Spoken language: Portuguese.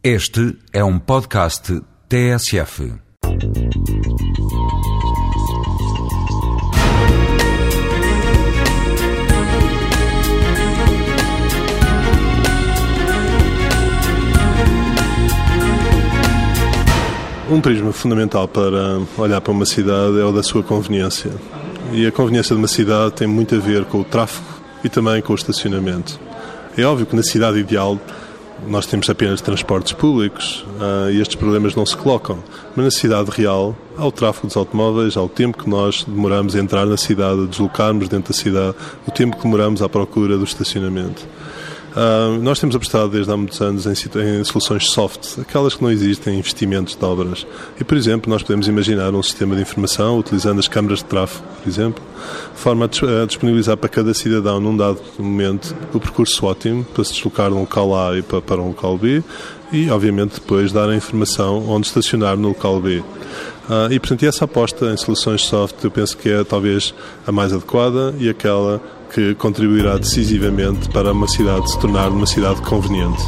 Este é um podcast TSF. Um prisma fundamental para olhar para uma cidade é o da sua conveniência. E a conveniência de uma cidade tem muito a ver com o tráfego e também com o estacionamento. É óbvio que na cidade ideal nós temos apenas transportes públicos uh, e estes problemas não se colocam. Mas na cidade real há o tráfego dos automóveis, há o tempo que nós demoramos a entrar na cidade, a deslocarmos dentro da cidade, o tempo que demoramos à procura do estacionamento. Uh, nós temos apostado desde há muitos anos em, em, soluções soft, aquelas que não existem investimentos de obras. E, por exemplo, nós podemos imaginar um sistema de informação utilizando as câmaras de tráfego, por exemplo, de forma a disponibilizar para cada cidadão, num dado momento, o percurso ótimo para se deslocar de um local A e para, para um local B e, obviamente, depois dar a informação onde estacionar no local B. Uh, e, portanto, essa aposta em soluções soft eu penso que é talvez a mais adequada e aquela que contribuirá decisivamente para uma cidade se tornar uma cidade conveniente.